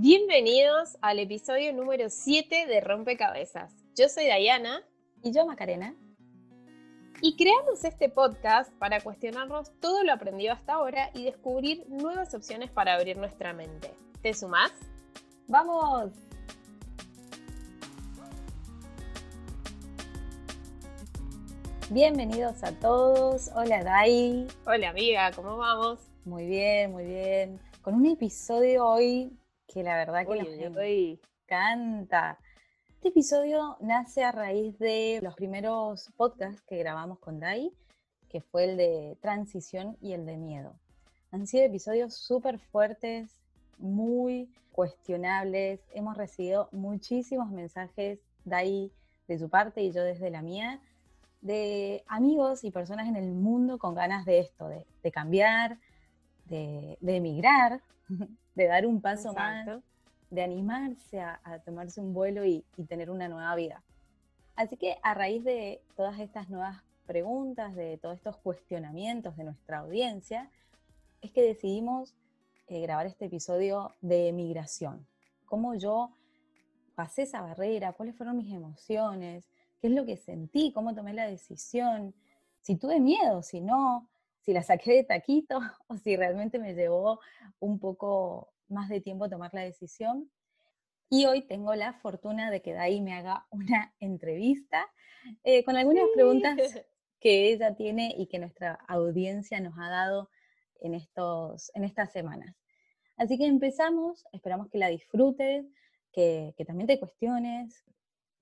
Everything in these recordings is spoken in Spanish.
Bienvenidos al episodio número 7 de Rompecabezas. Yo soy Diana. Y yo Macarena. Y creamos este podcast para cuestionarnos todo lo aprendido hasta ahora y descubrir nuevas opciones para abrir nuestra mente. ¿Te sumás? ¡Vamos! Bienvenidos a todos. Hola Dai. Hola amiga, ¿cómo vamos? Muy bien, muy bien. Con un episodio hoy que la verdad que nos encanta. Este episodio nace a raíz de los primeros podcasts que grabamos con Dai, que fue el de transición y el de miedo. Han sido episodios súper fuertes, muy cuestionables. Hemos recibido muchísimos mensajes, Dai de su parte y yo desde la mía, de amigos y personas en el mundo con ganas de esto, de, cambiar, de, emigrar, de dar un paso más de animarse a, tomarse un vuelo y, tener una nueva vida. Así que a raíz de todas estas nuevas preguntas, de todos estos cuestionamientos de nuestra audiencia, es que decidimos eh, grabar este episodio de migración. Cómo yo pasé esa barrera, cuáles fueron mis emociones, qué es lo que sentí, cómo tomé la decisión, si tuve miedo, si no, si la saqué de taquito o si realmente me llevó un poco más de tiempo tomar la decisión. Y hoy tengo la fortuna de que Dai me haga una entrevista eh, con algunas preguntas que ella tiene y que nuestra audiencia nos ha dado en, estos, en estas semanas. Así que empezamos, esperamos que la disfrutes, que, también te cuestiones,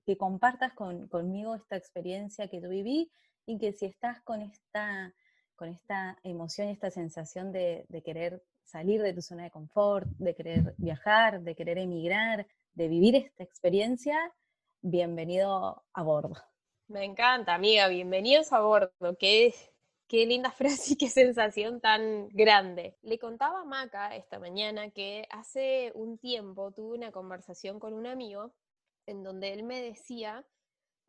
que compartas conmigo esta experiencia que yo viví y que si estás con esta, con esta emoción y esta sensación de, querer salir de tu zona de confort, de querer viajar, de querer emigrar, de vivir esta experiencia, bienvenido a bordo. Me encanta, amiga, bienvenidos a bordo. Qué, qué linda frase y qué sensación tan grande. Le contaba a Maca esta mañana que hace un tiempo tuve una conversación con un amigo en donde él me decía,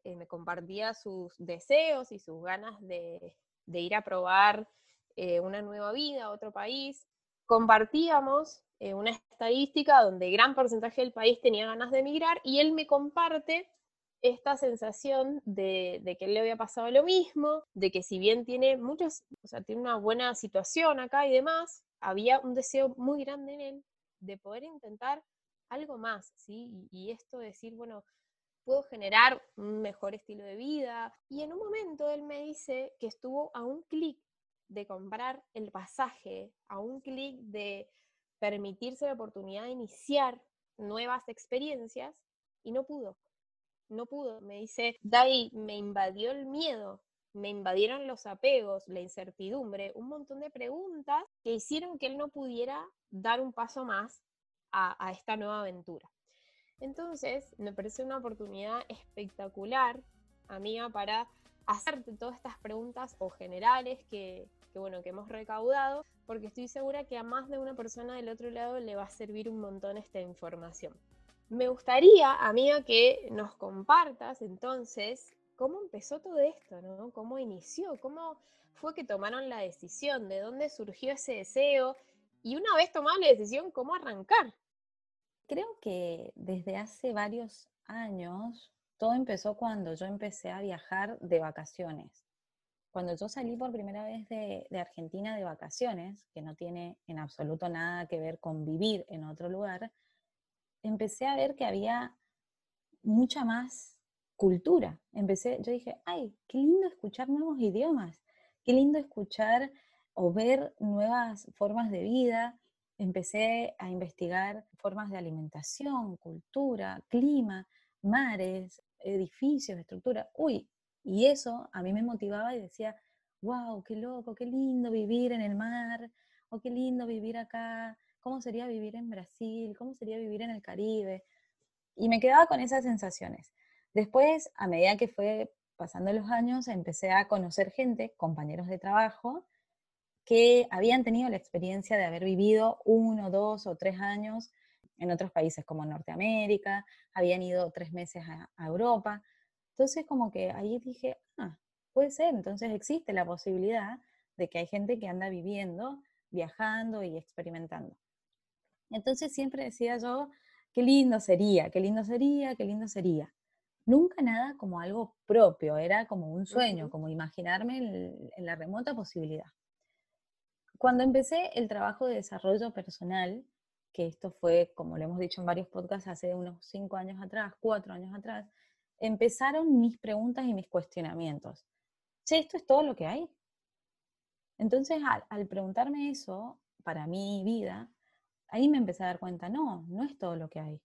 eh, me compartía sus deseos y sus ganas de, ir a probar eh, una nueva vida, otro país, compartíamos eh, una estadística donde gran porcentaje del país tenía ganas de emigrar y él me comparte esta sensación de, que él le había pasado lo mismo, de que si bien tiene muchas, o sea, tiene una buena situación acá y demás, había un deseo muy grande en él de poder intentar algo más, ¿sí? Y, y esto de decir, bueno, puedo generar un mejor estilo de vida. Y en un momento él me dice que estuvo a un clic de comprar el pasaje, a un clic de permitirse la oportunidad de iniciar nuevas experiencias y no pudo. No pudo. Me dice, Dai, me invadió el miedo, me invadieron los apegos, la incertidumbre, un montón de preguntas que hicieron que él no pudiera dar un paso más a, a esta nueva aventura. Entonces, me parece una oportunidad espectacular, amiga, para hacerte todas estas preguntas o generales que, bueno, que hemos recaudado, porque estoy segura que a más de una persona del otro lado le va a servir un montón esta información. Me gustaría, amiga, que nos compartas entonces cómo empezó todo esto, ¿no? ¿Cómo inició? ¿Cómo fue que tomaron la decisión? ¿De dónde surgió ese deseo? Y una vez tomada la decisión, ¿cómo arrancar? Creo que desde hace varios años todo empezó cuando yo empecé a viajar de vacaciones. Cuando yo salí por primera vez de, Argentina de vacaciones, que no tiene en absoluto nada que ver con vivir en otro lugar, empecé a ver que había mucha más cultura. Empecé, yo dije, ay, qué lindo escuchar nuevos idiomas, qué lindo escuchar o ver nuevas formas de vida. Empecé a investigar formas de alimentación, cultura, clima, mares, edificios, estructura. Uy, y eso a mí me motivaba y decía, wow, qué loco, qué lindo vivir en el mar, o qué lindo vivir acá, cómo sería vivir en Brasil, cómo sería vivir en el Caribe. Y me quedaba con esas sensaciones. Después, a medida que fue pasando los años, empecé a conocer gente, compañeros de trabajo, que habían tenido la experiencia de haber vivido uno, dos o tres años en otros países como Norteamérica, habían ido tres meses a Europa, entonces como que ahí dije, ah, puede ser, entonces existe la posibilidad de que hay gente que anda viviendo, viajando y experimentando. Entonces siempre decía yo, qué lindo sería, qué lindo sería, qué lindo sería. Nunca nada como algo propio, era como un sueño, como imaginarme en la remota posibilidad. Cuando empecé el trabajo de desarrollo personal, que esto fue, como lo hemos dicho en varios podcasts, hace unos cinco años atrás, cuatro años atrás, empezaron mis preguntas y mis cuestionamientos. Che, ¿esto es todo lo que hay? Entonces, al, preguntarme eso, para mi vida, ahí me empecé a dar cuenta, no, no es todo lo que hay.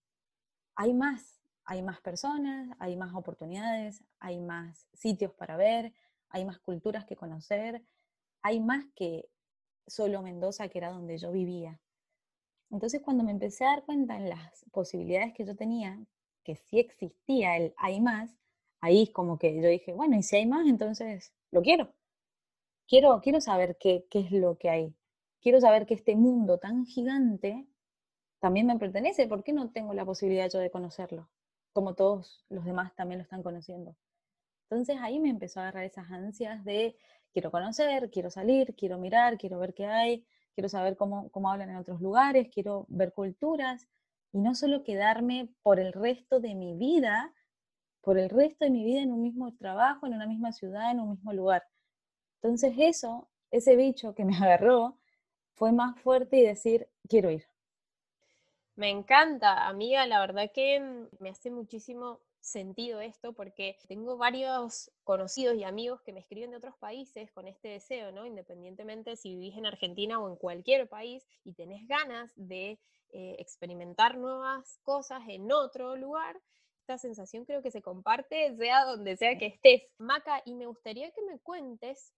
Hay más, hay más personas, hay más oportunidades, hay más sitios para ver, hay más culturas que conocer, hay más que solo Mendoza, que era donde yo vivía. Entonces, cuando me empecé a dar cuenta en las posibilidades que yo tenía, que sí existía el hay más, ahí como que yo dije, bueno, y si hay más, entonces lo quiero. Quiero, quiero saber qué, qué es lo que hay. Quiero saber que este mundo tan gigante también me pertenece. ¿Por qué no tengo la posibilidad yo de conocerlo? Como todos los demás también lo están conociendo. Entonces ahí me empezó a agarrar esas ansias de quiero conocer, quiero salir, quiero mirar, quiero ver qué hay, quiero saber cómo, cómo hablan en otros lugares, quiero ver culturas, y no solo quedarme por el resto de mi vida, por el resto de mi vida en un mismo trabajo, en una misma ciudad, en un mismo lugar. Entonces eso, ese bicho que me agarró, fue más fuerte y decir, quiero ir. Me encanta, amiga, la verdad que me hace muchísimo sentido esto porque tengo varios conocidos y amigos que me escriben de otros países con este deseo, ¿no? Independientemente si vivís en Argentina o en cualquier país y tenés ganas de eh, experimentar nuevas cosas en otro lugar, esta sensación creo que se comparte sea donde sea que estés. Maca, y me gustaría que me cuentes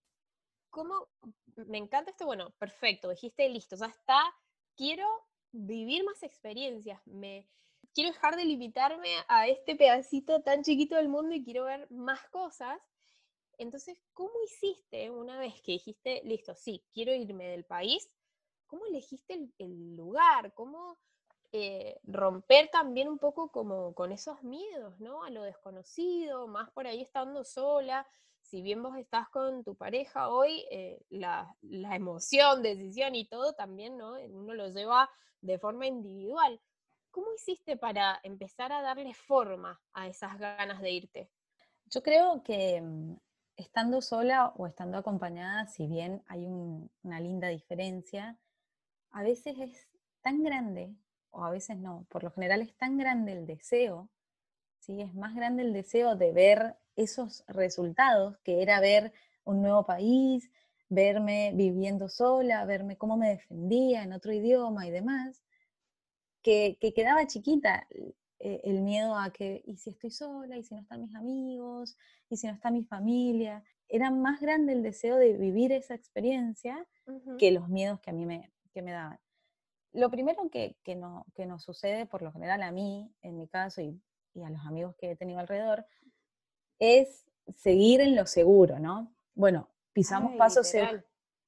cómo, me encanta esto, bueno, perfecto, dijiste listo, ya está, quiero vivir más experiencias, me quiero dejar de limitarme a este pedacito tan chiquito del mundo y quiero ver más cosas. Entonces, ¿cómo hiciste una vez que dijiste, listo, sí, quiero irme del país? ¿cómo elegiste el, lugar? ¿Cómo eh, romper también un poco como con esos miedos, ¿no? A lo desconocido, más por ahí estando sola. Si bien vos estás con tu pareja hoy, eh, la, la, emoción, decisión y todo también, ¿no? Uno lo lleva de forma individual. ¿Cómo hiciste para empezar a darle forma a esas ganas de irte? Yo creo que mm, estando sola o estando acompañada, si bien hay una linda diferencia, a veces es tan grande, o a veces no, por lo general es tan grande el deseo, ¿sí? es más grande el deseo de ver esos resultados, que era ver un nuevo país, verme viviendo sola, verme cómo me defendía en otro idioma y demás, que, quedaba chiquita eh, el miedo a que, ¿y si estoy sola? ¿Y si no están mis amigos? ¿Y si no está mi familia? Era más grande el deseo de vivir esa experiencia que los miedos que a mí me, que me daban. Lo primero que, que, no, que nos sucede, por lo general a mí, en mi caso, y, y a los amigos que he tenido alrededor, es seguir en lo seguro, ¿no? Bueno, pisamos paso seguro,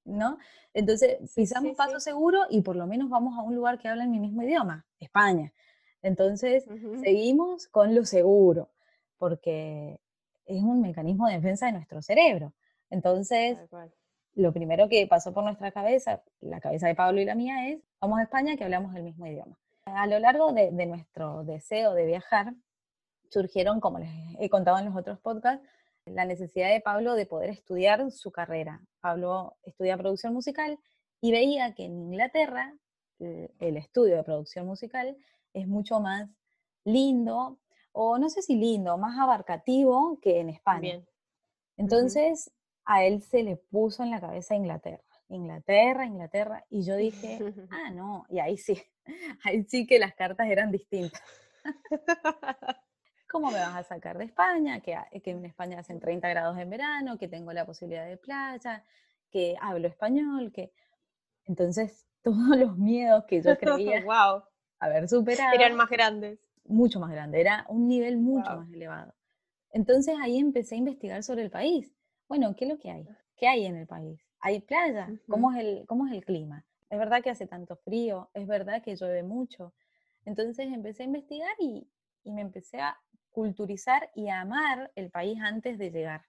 ¿no? Entonces, pisamos paso seguro y por lo menos vamos a un lugar que habla en mi mismo idioma, España. Entonces, seguimos con lo seguro, porque es un mecanismo de defensa de nuestro cerebro. Entonces, lo primero que pasó por nuestra cabeza, la cabeza de Pablo y la mía, es, vamos a España que hablamos el mismo idioma. A lo largo de, nuestro deseo de viajar, surgieron, como les he contado en los otros podcasts, la necesidad de Pablo de poder estudiar su carrera. Pablo estudia producción musical y veía que en Inglaterra el estudio de producción musical es mucho más lindo, o no sé si lindo, más abarcativo que en España. Entonces, a él se le puso en la cabeza Inglaterra, Inglaterra, Inglaterra, y yo dije, ah, no, y ahí sí, ahí sí que las cartas eran distintas. ¿Cómo me vas a sacar de España? Que, que en España hacen 30 grados en verano, que tengo la posibilidad de playa, que hablo español, que... Entonces, todos los miedos que yo creía wow. haber superado... Eran más grandes. Mucho más grande, era un nivel mucho más elevado. Entonces ahí empecé a investigar sobre el país bueno, ¿qué es lo que hay? ¿Qué hay en el país? ¿Hay playa? ¿Cómo, es el, ¿Cómo es el clima? Es verdad que hace tanto frío, es verdad que llueve mucho. Entonces empecé a investigar y, me empecé a culturizar y amar el país antes de llegar.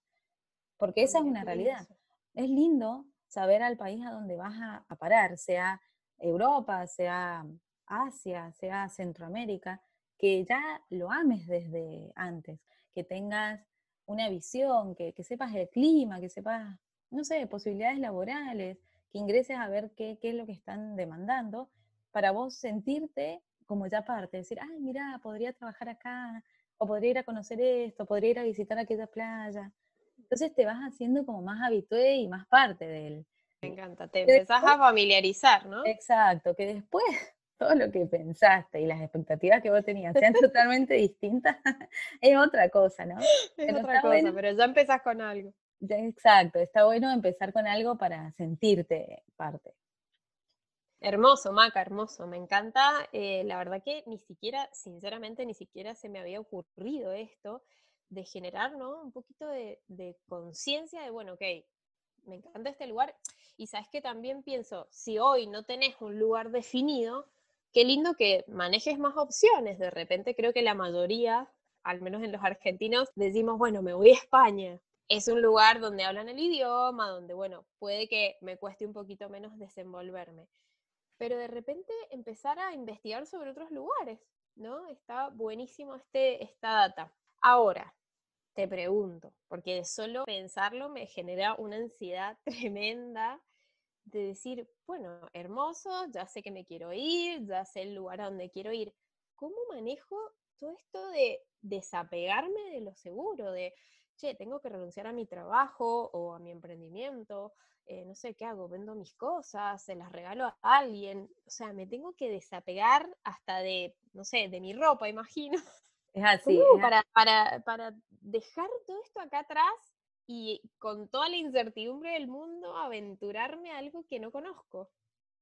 Porque esa es una realidad. Es lindo saber al país a donde vas a, parar, sea Europa, sea Asia, sea Centroamérica, que ya lo ames desde antes, que tengas una visión, que, sepas el clima, que sepas, no sé, posibilidades laborales, que ingreses a ver qué, qué es lo que están demandando, para vos sentirte como ya parte, decir, ay, mira, podría trabajar acá, o podría ir a conocer esto, podría ir a visitar aquella playa. Entonces te vas haciendo como más habitué y más parte de él. Me encanta, te empezás a familiarizar, ¿no? Exacto, que después todo lo que pensaste y las expectativas que vos tenías sean totalmente distintas, es otra cosa, ¿no? Es otra cosa, pero ya empezás con algo. exacto, está bueno empezar con algo para sentirte parte. Hermoso, Maca, hermoso, me encanta. Eh, la verdad que ni siquiera, sinceramente, ni siquiera se me había ocurrido esto de generar. Un poquito de, de conciencia de, bueno, ok, me encanta este lugar. Y sabes que también pienso, si hoy no tenés un lugar definido, qué lindo que manejes más opciones. De repente creo que la mayoría, al menos en los argentinos, decimos, bueno, me voy a España. Es un lugar donde hablan el idioma, donde, bueno, puede que me cueste un poquito menos desenvolverme. Pero de repente empezar a investigar sobre otros lugares, ¿no? Está buenísimo este, esta data. Ahora, te pregunto, porque de solo pensarlo me genera una ansiedad tremenda de decir, bueno, hermoso, ya sé que me quiero ir, ya sé el lugar a donde quiero ir. ¿Cómo manejo todo esto de desapegarme de lo seguro? De, che, tengo que renunciar a mi trabajo o a mi emprendimiento, eh, no sé qué hago, vendo mis cosas, se las regalo a alguien. O sea, me tengo que desapegar hasta de, no sé, de mi ropa, imagino. Es así. Para, para, para dejar todo esto acá atrás y con toda la incertidumbre del mundo aventurarme a algo que no conozco.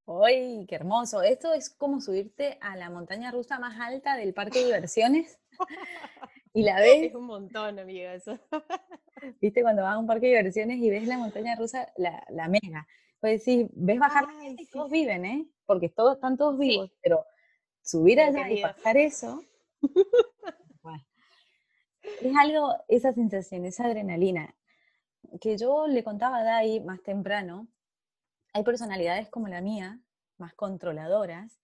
¡Ay, qué hermoso! Esto es como subirte a la montaña rusa más alta del parque de diversiones y la ves. Es un montón, amiga, eso. ¿Viste? Cuando vas a un parque de diversiones y ves la montaña rusa, la, la mega. Pues sí, ves bajar y todos viven, ¿eh? Porque todos están todos vivos, pero subir allá y pasar eso. es algo, esa sensación, esa adrenalina que yo le contaba a Dai más temprano, hay personalidades como la mía, más controladoras,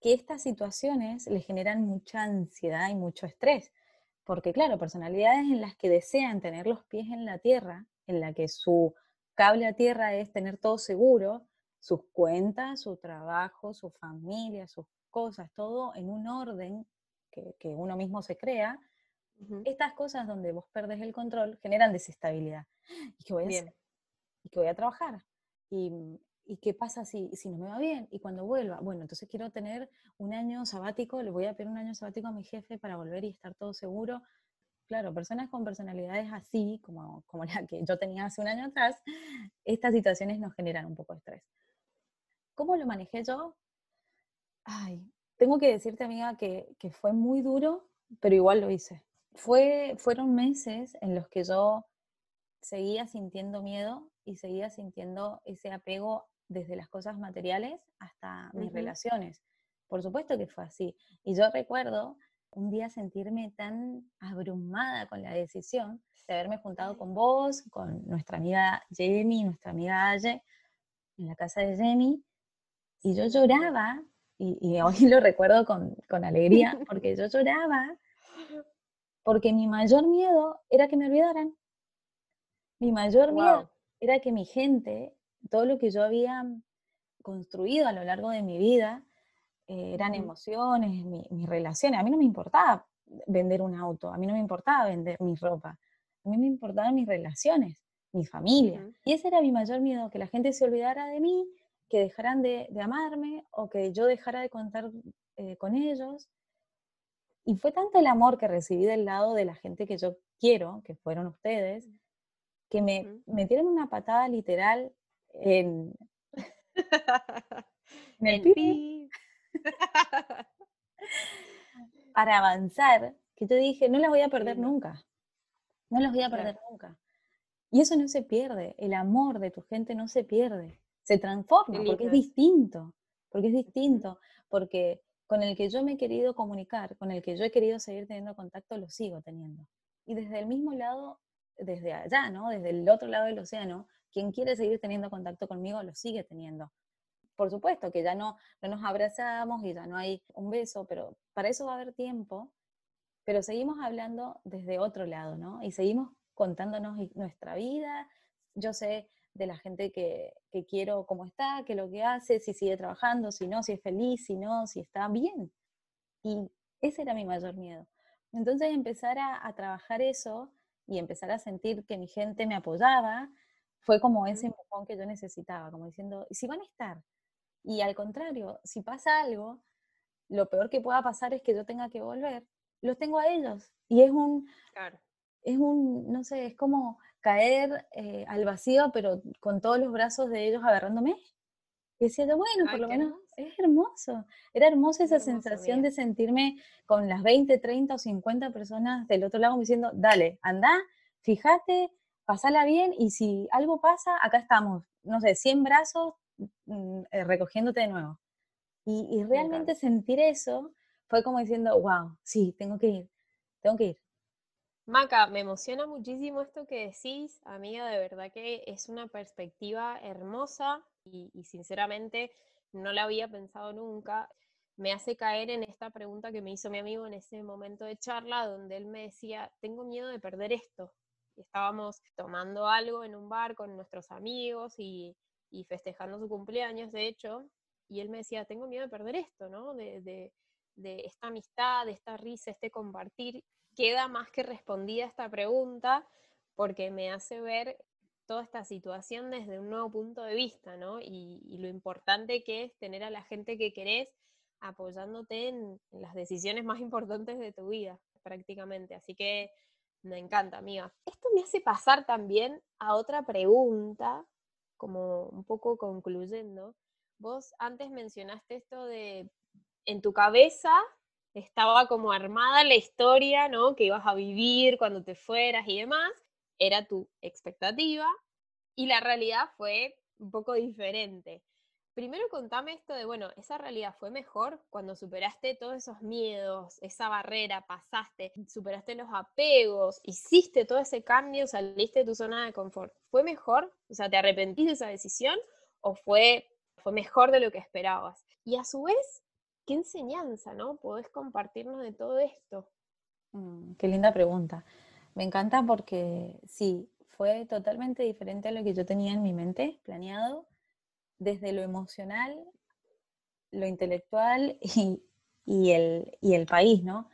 que estas situaciones le generan mucha ansiedad y mucho estrés. Porque claro, personalidades en las que desean tener los pies en la tierra, en la que su cable a tierra es tener todo seguro, sus cuentas, su trabajo, su familia, sus cosas, todo en un orden que, que uno mismo se crea, estas cosas donde vos perdés el control generan desestabilidad. ¿Y qué voy a hacer? ¿Y qué voy a trabajar? ¿Y, ¿Y, qué pasa si, si no me va bien? ¿Y cuando vuelva? Bueno, entonces quiero tener un año sabático, le voy a pedir un año sabático a mi jefe para volver y estar todo seguro. Claro, personas con personalidades así, como, como la que yo tenía hace un año atrás, estas situaciones nos generan un poco de estrés. ¿Cómo lo manejé yo? Ay, tengo que decirte, amiga, que, que fue muy duro, pero igual lo hice fue, fueron meses en los que yo seguía sintiendo miedo y seguía sintiendo ese apego desde las cosas materiales hasta mis relaciones. Por supuesto que fue así. Y yo recuerdo un día sentirme tan abrumada con la decisión de haberme juntado con vos, con nuestra amiga Jamie, nuestra amiga Aye, en la casa de Jamie, y yo lloraba, y, y hoy lo recuerdo con, con alegría, porque yo lloraba porque mi mayor miedo era que me olvidaran. Mi mayor miedo era que mi gente, todo lo que yo había construido a lo largo de mi vida, eh, eran emociones, mis relaciones. A mí no me importaba vender un auto, a mí no me importaba vender mi ropa, a mí me importaban mis relaciones, mi familia. Y ese era mi mayor miedo, que la gente se olvidara de mí, que dejaran de, amarme o que yo dejara de contar eh, con ellos. Y fue tanto el amor que recibí del lado de la gente que yo quiero, que fueron ustedes, que me metieron una patada literal en, el, para avanzar, que yo dije, no las voy a perder nunca, no las voy a perder nunca. Y eso no se pierde, el amor de tu gente no se pierde, se transforma porque es distinto, porque es distinto, porque con el que yo me he querido comunicar, con el que yo he querido seguir teniendo contacto, lo sigo teniendo. Y desde el mismo lado, desde allá, ¿no? Desde el otro lado del océano, quien quiere seguir teniendo contacto conmigo lo sigue teniendo. por supuesto que ya no, no nos abrazamos y ya no hay un beso, pero para eso va a haber tiempo, pero seguimos hablando desde otro lado, ¿no? Y seguimos contándonos nuestra vida. Yo sé de la gente que, que quiero cómo está, qué lo que hace, si sigue trabajando, si no, si es feliz, si no, si está bien. Y ese era mi mayor miedo. Entonces empezar a, trabajar eso y empezar a sentir que mi gente me apoyaba, fue como ese empujón que yo necesitaba, como diciendo, ¿y si van a estar? Y al contrario, si pasa algo, lo peor que pueda pasar es que yo tenga que volver, los tengo a ellos. Y es un, es un, no sé, es como caer eh, al vacío, pero con todos los brazos de ellos agarrándome. Y decía bueno, por lo menos es hermoso. Era hermosa esa sensación de sentirme con las 20, 30 o 50 personas del otro lado diciendo, dale, anda, fíjate, pasala bien y si algo pasa, acá estamos, no sé, 100 brazos mm, eh, recogiéndote de nuevo. Y, realmente sentir eso fue como diciendo, wow, sí, tengo que ir, tengo que ir. Maca, me emociona muchísimo esto que decís, amiga, de verdad que es una perspectiva hermosa y, sinceramente no la había pensado nunca. Me hace caer en esta pregunta que me hizo mi amigo en ese momento de charla, donde él me decía, tengo miedo de perder esto. Estábamos tomando algo en un bar con nuestros amigos y, festejando su cumpleaños, de hecho, y él me decía, tengo miedo de perder esto, ¿no? De, de esta amistad, de esta risa, este compartir queda más que respondida esta pregunta porque me hace ver toda esta situación desde un nuevo punto de vista, ¿no? Y, lo importante que es tener a la gente que querés apoyándote en, las decisiones más importantes de tu vida, prácticamente. Así que me encanta, amiga. Esto me hace pasar también a otra pregunta, como un poco concluyendo. Vos antes mencionaste esto de en tu cabeza estaba como armada la historia, ¿no? Que ibas a vivir cuando te fueras y demás. Era tu expectativa y la realidad fue un poco diferente. Primero contame esto de, bueno, esa realidad fue mejor cuando superaste todos esos miedos, esa barrera, pasaste, superaste los apegos, hiciste todo ese cambio, saliste de tu zona de confort. ¿Fue mejor? O sea, ¿te arrepentiste de esa decisión o fue, fue mejor de lo que esperabas? Y a su vez, qué enseñanza, ¿no? Podés compartirnos de todo esto. Mm, qué linda pregunta. Me encanta porque sí, fue totalmente diferente a lo que yo tenía en mi mente planeado, desde lo emocional, lo intelectual y, el, y país, ¿no?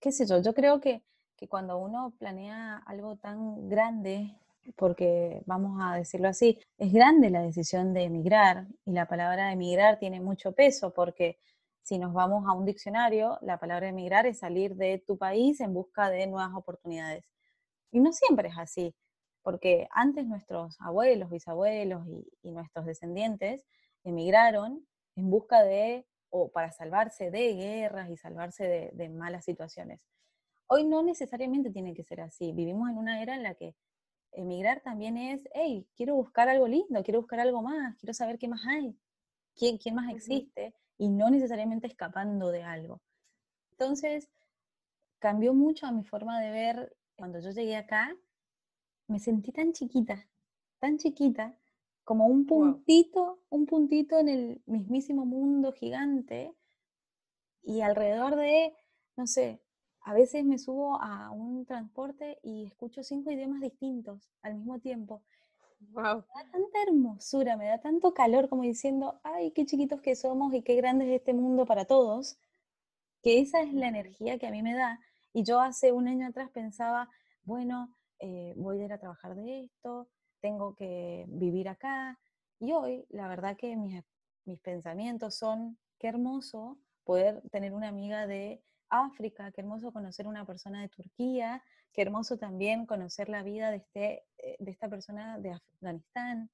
¿Qué sé yo? Yo creo que, que cuando uno planea algo tan grande, porque vamos a decirlo así, es grande la decisión de emigrar y la palabra emigrar tiene mucho peso porque si nos vamos a un diccionario, la palabra emigrar es salir de tu país en busca de nuevas oportunidades. Y no siempre es así, porque antes nuestros abuelos, bisabuelos y, nuestros descendientes emigraron en busca de, o para salvarse de guerras y salvarse de, de malas situaciones. Hoy no necesariamente tiene que ser así. Vivimos en una era en la que emigrar también es, hey, quiero buscar algo lindo, quiero buscar algo más, quiero saber qué más hay, quién, quién más existe y no necesariamente escapando de algo. Entonces, cambió mucho a mi forma de ver. Cuando yo llegué acá, me sentí tan chiquita, tan chiquita, como un puntito, un puntito en el mismísimo mundo gigante y alrededor de, no sé, a veces me subo a un transporte y escucho cinco idiomas distintos al mismo tiempo. Me da tanta hermosura, me da tanto calor como diciendo, ay, qué chiquitos que somos y qué grande es este mundo para todos, que esa es la energía que a mí me da. Y yo hace un año atrás pensaba, bueno, eh, voy a ir a trabajar de esto, tengo que vivir acá. Y hoy, la verdad que mis, mis pensamientos son, qué hermoso poder tener una amiga de África, qué hermoso conocer una persona de Turquía, Qué hermoso también conocer la vida de, este, eh, de esta persona de Afganistán.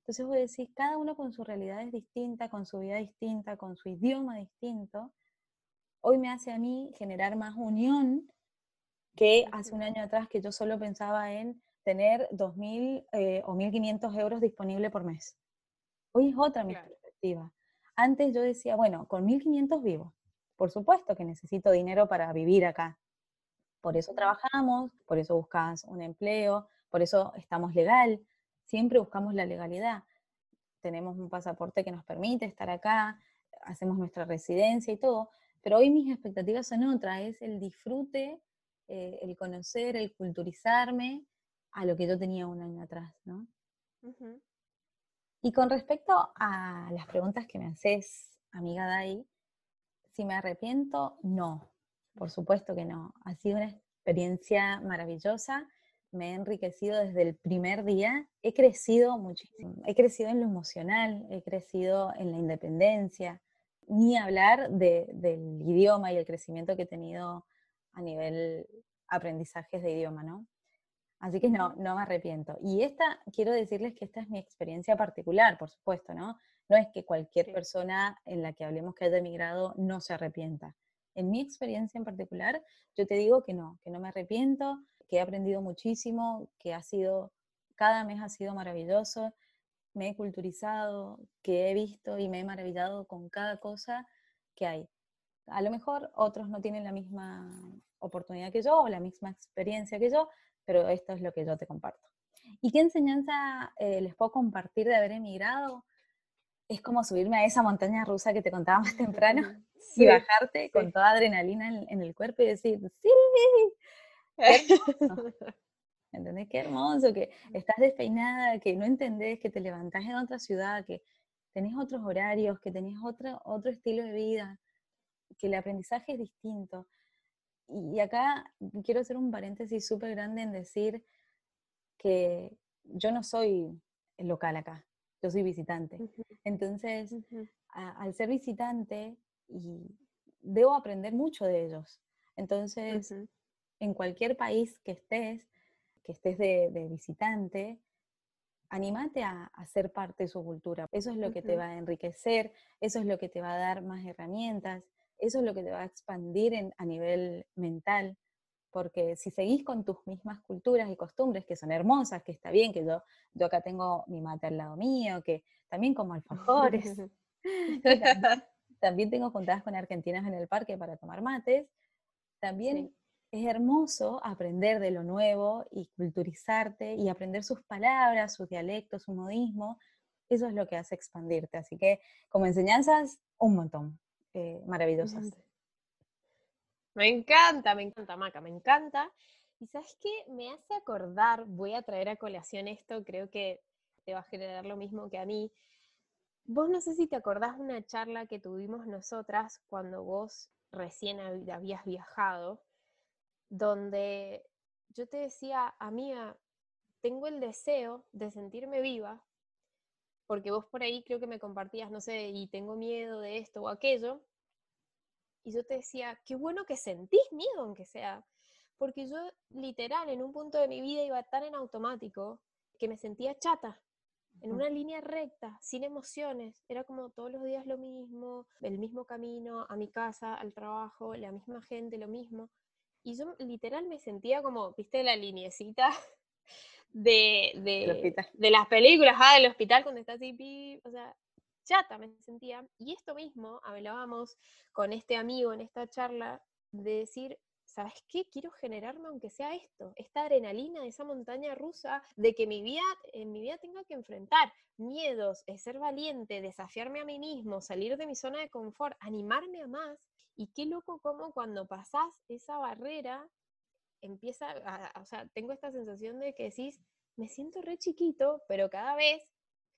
Entonces voy a decir, cada uno con su realidad es distinta, con su vida distinta, con su idioma distinto. Hoy me hace a mí generar más unión que hace un año atrás que yo solo pensaba en tener 2.000 eh, o 1.500 euros disponibles por mes. Hoy es otra mi perspectiva. Antes yo decía, bueno, con 1.500 vivo. Por supuesto que necesito dinero para vivir acá, por eso trabajamos, por eso buscas un empleo, por eso estamos legal, siempre buscamos la legalidad. tenemos un pasaporte que nos permite estar acá, hacemos nuestra residencia y todo, pero hoy mis expectativas son otras, es el disfrute, eh, el conocer, el culturizarme a lo que yo tenía un año atrás, ¿no? Y con respecto a las preguntas que me haces, amiga Dai, si me arrepiento, no, por supuesto que no. Ha sido una experiencia maravillosa, me he enriquecido desde el primer día, he crecido muchísimo, he crecido en lo emocional, he crecido en la independencia, ni hablar del idioma y el crecimiento que he tenido a nivel aprendizajes de idioma, ¿no? Así que no, no me arrepiento. Y esta, quiero decirles que esta es mi experiencia particular, por supuesto, ¿no? No es que cualquier persona en la que hablemos que haya emigrado no se arrepienta. En mi experiencia en particular, yo te digo que no, que no me arrepiento, que he aprendido muchísimo, que ha sido, cada mes ha sido maravilloso, me he culturizado, que he visto y me he maravillado con cada cosa que hay. A lo mejor otros no tienen la misma oportunidad que yo o la misma experiencia que yo, pero esto es lo que yo te comparto. ¿Y qué enseñanza eh, les puedo compartir de haber emigrado? Es como subirme a esa montaña rusa que te contaba más temprano y bajarte con toda adrenalina en, el cuerpo y decir, sí, ¿Entendés? Qué hermoso, que estás despeinada, que no entendés, que te levantás en otra ciudad, que tenés otros horarios, que tenés otro, otro estilo de vida, que el aprendizaje es distinto. Y acá quiero hacer un paréntesis súper grande en decir que yo no soy local acá, yo soy visitante. Entonces, al ser visitante, y debo aprender mucho de ellos. Entonces, en cualquier país que estés, que estés de, visitante, anímate a, ser parte de su cultura. Eso es lo que te va a enriquecer, eso es lo que te va a dar más herramientas, eso es lo que te va a expandir a nivel mental, porque si seguís con tus mismas culturas y costumbres, que son hermosas, que está bien, que yo, yo acá tengo mi mate al lado mío, que también como alfajores, también, tengo juntadas con argentinas en el parque para tomar mates, también es hermoso aprender de lo nuevo y culturizarte y aprender sus palabras, sus dialectos, su modismo. Eso es lo que hace expandirte. Así que como enseñanzas, un montón. Eh, maravillosas. Me encanta, me encanta, Maca, me encanta. Y sabes qué, me hace acordar, voy a traer a colación esto, creo que te va a generar lo mismo que a mí. Vos no sé si te acordás de una charla que tuvimos nosotras cuando vos recién habías viajado donde yo te decía, amiga, tengo el deseo de sentirme viva, porque vos por ahí creo que me compartías, no sé, y tengo miedo de esto o aquello, y yo te decía, qué bueno que sentís miedo, aunque sea, porque yo literal en un punto de mi vida iba tan en automático que me sentía chata, en una línea recta, sin emociones. Era como todos los días lo mismo, el mismo camino, a mi casa, al trabajo, la misma gente, lo mismo. Y yo literal me sentía como, viste, la liniecita de, de, de las películas, ah, del hospital cuando está así, o sea, chata me sentía. Y esto mismo hablábamos con este amigo en esta charla de decir, ¿sabes qué? Quiero generarme aunque sea esto, esta adrenalina de esa montaña rusa, de que mi vida, en mi vida tenga que enfrentar miedos, ser valiente, desafiarme a mí mismo, salir de mi zona de confort, animarme a más. Y qué loco como cuando pasás esa barrera, empieza, o sea, tengo esta sensación de que decís, me siento re chiquito, pero cada vez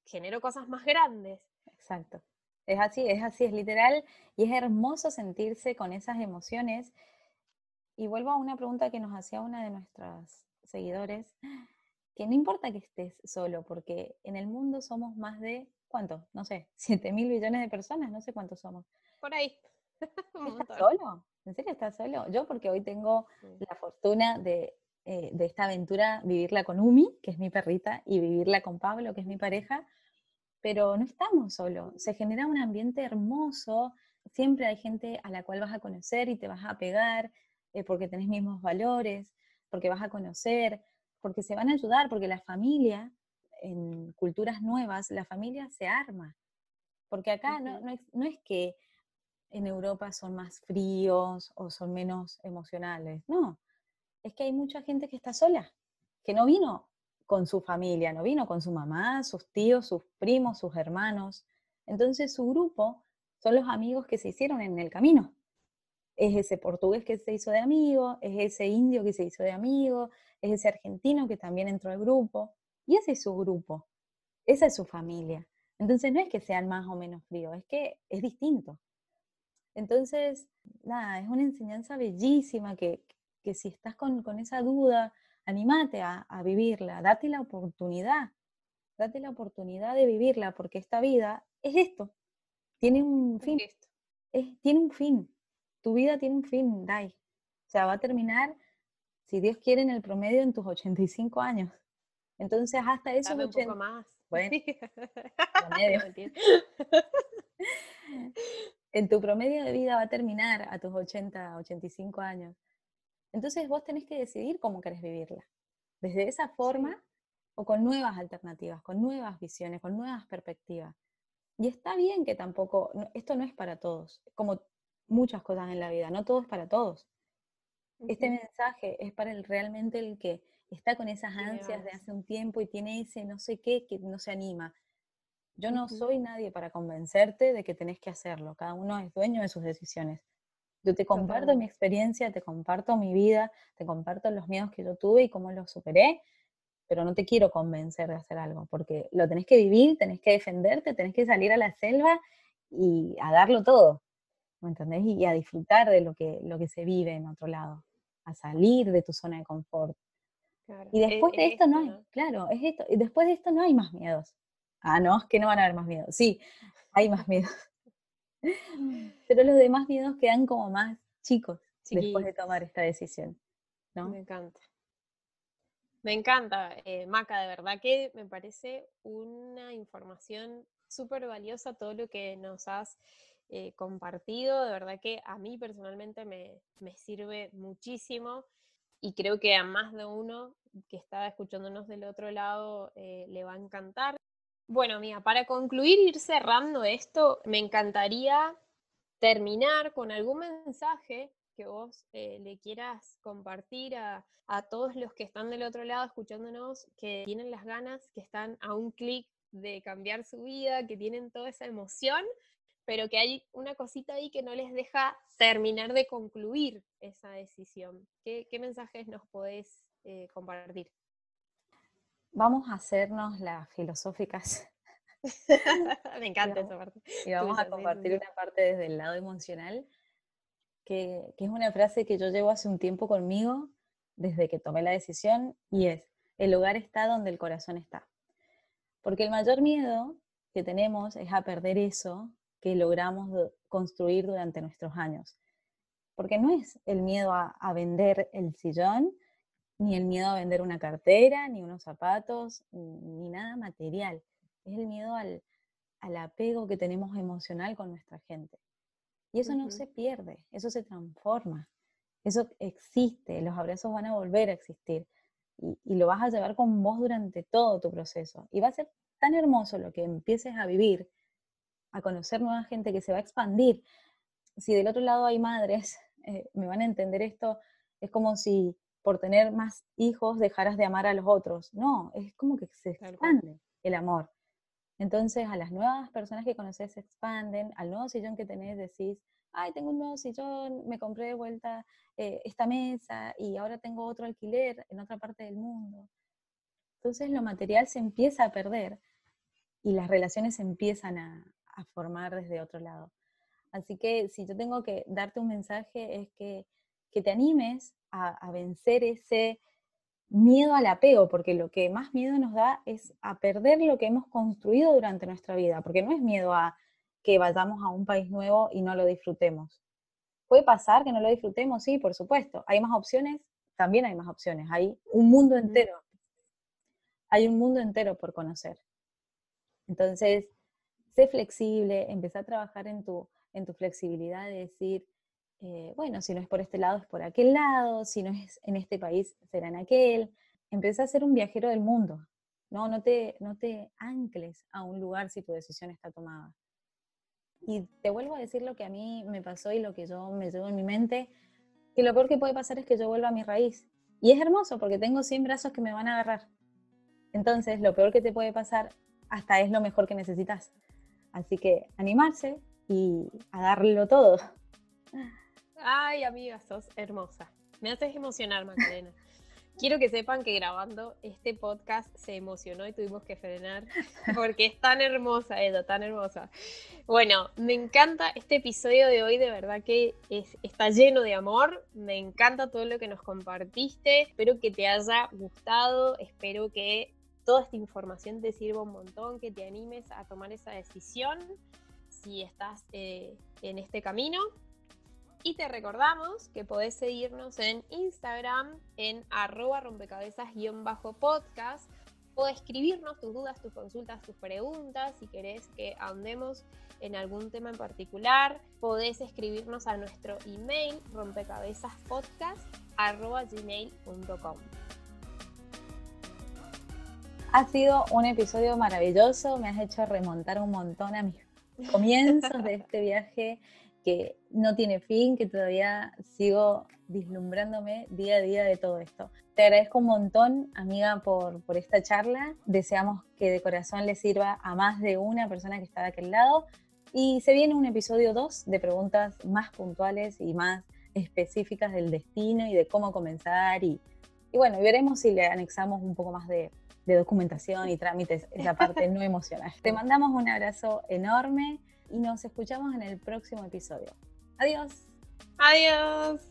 genero cosas más grandes. Exacto. Es así, es así, es literal. Y es hermoso sentirse con esas emociones. Y vuelvo a una pregunta que nos hacía una de nuestras seguidores, que no importa que estés solo, porque en el mundo somos más de, ¿cuánto? No sé, 7 mil millones de personas, no sé cuántos somos. Por ahí. ¿Estás solo? ¿En serio estás solo? Yo porque hoy tengo la fortuna de, eh, de esta aventura vivirla con Umi, que es mi perrita, y vivirla con Pablo, que es mi pareja, pero no estamos solos. Se genera un ambiente hermoso, siempre hay gente a la cual vas a conocer y te vas a pegar eh, porque tenés mismos valores, porque vas a conocer, porque se van a ayudar, porque la familia, en culturas nuevas, la familia se arma. Porque acá no, no es que en Europa son más fríos o son menos emocionales. No, es que hay mucha gente que está sola, que no vino con su familia, no vino con su mamá, sus tíos, sus primos, sus hermanos. Entonces su grupo son los amigos que se hicieron en el camino. Es ese portugués que se hizo de amigo, es ese indio que se hizo de amigo, es ese argentino que también entró al grupo. Y ese es su grupo, esa es su familia. Entonces no es que sean más o menos fríos, es que es distinto. Entonces, nada, es una enseñanza bellísima que, que si estás con, con esa duda, animate a, a, vivirla, date la oportunidad, date la oportunidad de vivirla, porque esta vida es esto, tiene un fin, es, tiene un fin, tu vida tiene un fin, Dai. O sea, va a terminar, si Dios quiere, en el promedio en tus 85 años. Entonces, hasta eso... un poco más. Bueno, promedio. en tu promedio de vida va a terminar a tus 80, 85 años. Entonces vos tenés que decidir cómo querés vivirla. Desde esa forma o con nuevas alternativas, con nuevas visiones, con nuevas perspectivas. Y está bien que tampoco, esto no es para todos, como muchas cosas en la vida, no todo es para todos. Este mensaje es para el realmente el que está con esas ansias de hace un tiempo y tiene ese no sé qué que no se anima. Yo no soy nadie para convencerte de que tenés que hacerlo. Cada uno es dueño de sus decisiones. Yo te comparto mi experiencia, te comparto mi vida, te comparto los miedos que yo tuve y cómo los superé, pero no te quiero convencer de hacer algo, porque lo tenés que vivir, tenés que defenderte, tenés que salir a la selva y a darlo todo, ¿me entendés? Y, a disfrutar de lo que, lo que se vive en otro lado, a salir de tu zona de confort. y después de esto, no hay, claro, es esto, y después de esto no hay más miedos. Ah, no, es que no van a haber más miedos. Sí, hay más miedos. Pero los demás miedos quedan como más chicos después de tomar esta decisión. ¿no? Me encanta. Me encanta, eh, Maca, de verdad que me parece una información súper valiosa todo lo que nos has eh, compartido. De verdad que a mí personalmente me, me, sirve muchísimo y creo que a más de uno que está escuchándonos del otro lado eh, le va a encantar. Bueno, amiga, para concluir, ir cerrando esto, me encantaría terminar con algún mensaje que vos eh, le quieras compartir a, todos los que están del otro lado escuchándonos, que tienen las ganas, que están a un clic de cambiar su vida, que tienen toda esa emoción, pero que hay una cosita ahí que no les deja terminar de concluir esa decisión. ¿Qué, mensajes nos podés eh, compartir? Vamos a hacernos las filosóficas. Me encanta esa parte. Y vamos a compartir una parte desde el lado emocional, que, que es una frase que yo llevo hace un tiempo conmigo, desde que tomé la decisión, y es, el lugar está donde el corazón está. Porque el mayor miedo que tenemos es a perder eso que logramos construir durante nuestros años. Porque no es el miedo a, a vender el sillón, ni el miedo a vender una cartera, ni unos zapatos, ni nada material. Es el miedo al, apego que tenemos emocional con nuestra gente. Y eso no se pierde, eso se transforma, eso existe, los abrazos van a volver a existir y, y, lo vas a llevar con vos durante todo tu proceso. Y va a ser tan hermoso lo que empieces a vivir, a conocer nueva gente que se va a expandir. Si del otro lado hay madres, eh, me van a entender esto, es como si por tener más hijos dejarás de amar a los otros. No, es como que se expande el amor. Entonces a las nuevas personas que conoces se expanden, al nuevo sillón que tenés decís, ay, tengo un nuevo sillón, me compré de vuelta eh, esta mesa y ahora tengo otro alquiler en otra parte del mundo. Entonces lo material se empieza a perder y las relaciones se empiezan a, a formar desde otro lado. Así que si yo tengo que darte un mensaje es que, que te animes a, vencer ese miedo al apego, porque lo que más miedo nos da es a perder lo que hemos construido durante nuestra vida, porque no es miedo a que vayamos a un país nuevo y no lo disfrutemos. Puede pasar que no lo disfrutemos, sí, por supuesto. Hay más opciones, también hay más opciones. Hay un mundo entero. Hay un mundo entero por conocer. Entonces, sé flexible, empieza a trabajar en tu, en tu flexibilidad de decir, eh, bueno, si no es por este lado, es por aquel lado, si no es en este país, será en aquel. Empieza a ser un viajero del mundo, ¿no? No te, no te ancles a un lugar si tu decisión está tomada. Y te vuelvo a decir lo que a mí me pasó y lo que yo me llevo en mi mente, que lo peor que puede pasar es que yo vuelva a mi raíz. Y es hermoso porque tengo 100 brazos que me van a agarrar. Entonces, lo peor que te puede pasar hasta es lo mejor que necesitas. Así que animarse y a darlo todo. Ay, amiga, sos hermosa. Me haces emocionar, Macarena. Quiero que sepan que grabando este podcast se emocionó y tuvimos que frenar porque es tan hermosa ella, tan hermosa. Bueno, me encanta este episodio de hoy, de verdad que está lleno de amor. Me encanta todo lo que nos compartiste. Espero que te haya gustado. Espero que toda esta información te sirva un montón, que te animes a tomar esa decisión si estás eh, en este camino. Y te recordamos que podés seguirnos en Instagram en arroba rompecabezas-podcast. O escribirnos tus dudas, tus consultas, tus preguntas. Si querés que ahondemos en algún tema en particular, podés escribirnos a nuestro email rompecabezaspodcast.gmail.com Ha sido un episodio maravilloso, me has hecho remontar un montón a mis comienzos de este viaje que no tiene fin, que todavía sigo vislumbrándome día a día de todo esto. Te agradezco un montón, amiga, por, por esta charla. Deseamos que de corazón le sirva a más de una persona que está de aquel lado. Y se viene un episodio 2 de preguntas más puntuales y más específicas del destino y de cómo comenzar. Y, y bueno, veremos si le anexamos un poco más de, de documentación y trámites, esa parte no emocional. Te mandamos un abrazo enorme y nos escuchamos en el próximo episodio. Adiós. Adiós.